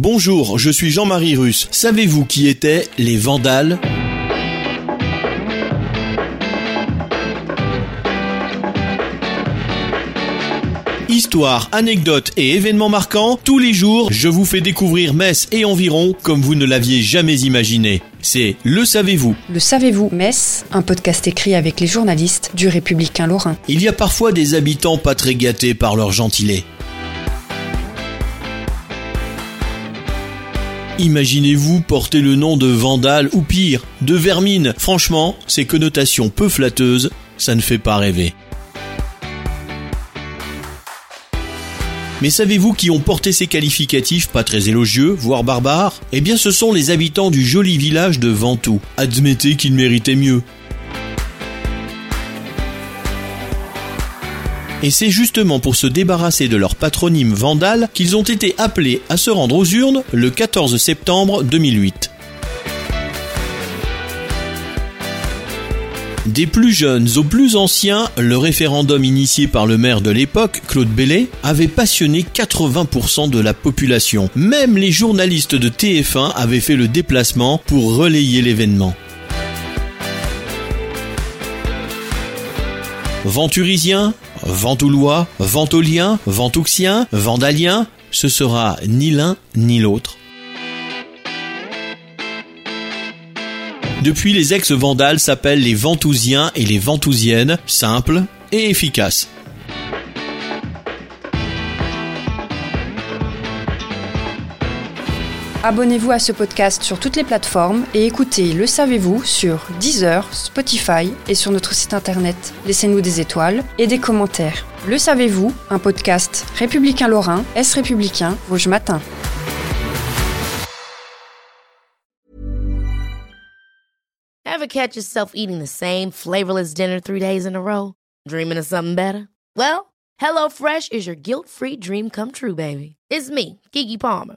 Bonjour, je suis Jean-Marie Russe. Savez-vous qui étaient les Vandales? Histoire, anecdotes et événements marquants, tous les jours, je vous fais découvrir Metz et environ comme vous ne l'aviez jamais imaginé. C'est Le Savez-vous. Le Savez-vous Metz, un podcast écrit avec les journalistes du Républicain Lorrain. Il y a parfois des habitants pas très gâtés par leur gentilé. Imaginez-vous porter le nom de Vandale ou pire, de Vermine. Franchement, ces connotations peu flatteuses, ça ne fait pas rêver. Mais savez-vous qui ont porté ces qualificatifs pas très élogieux, voire barbares? Eh bien ce sont les habitants du joli village de Ventoux. Admettez qu'ils méritaient mieux. Et c'est justement pour se débarrasser de leur patronyme vandale qu'ils ont été appelés à se rendre aux urnes le 14 septembre 2008. Des plus jeunes aux plus anciens, le référendum initié par le maire de l'époque, Claude Bellet, avait passionné 80% de la population. Même les journalistes de TF1 avaient fait le déplacement pour relayer l'événement. Venturisien, Ventoulois, Ventolien, Ventouxien, Vandalien, ce sera ni l'un ni l'autre. Depuis, les ex-vandales s'appellent les Ventousiens et les Ventousiennes, simples et efficaces. Abonnez-vous à ce podcast sur toutes les plateformes et écoutez Le Savez-vous sur Deezer, Spotify et sur notre site internet. Laissez-nous des étoiles et des commentaires. Le Savez-vous, un podcast républicain lorrain, Est républicain, Vosges Matin. Ever catch yourself eating the same flavorless dinner three days in a row? Dreaming of something better? Well, HelloFresh is your guilt-free dream come true, baby. It's me, Kiki Palmer.